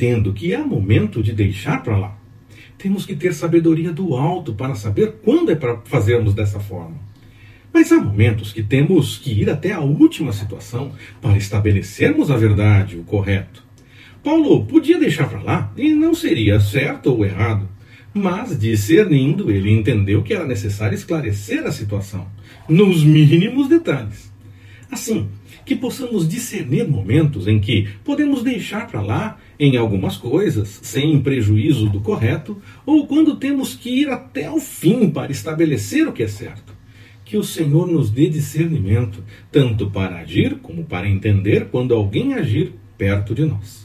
entendo que é momento de deixar para lá. Temos que ter sabedoria do alto para saber quando é para fazermos dessa forma. Mas há momentos que temos que ir até a última situação para estabelecermos a verdade, o correto. Paulo podia deixar para lá e não seria certo ou errado. Mas, discernindo, ele entendeu que era necessário esclarecer a situação, nos mínimos detalhes. Assim, que possamos discernir momentos em que podemos deixar para lá em algumas coisas, sem prejuízo do correto, ou quando temos que ir até o fim para estabelecer o que é certo. Que o Senhor nos dê discernimento, tanto para agir como para entender quando alguém agir perto de nós.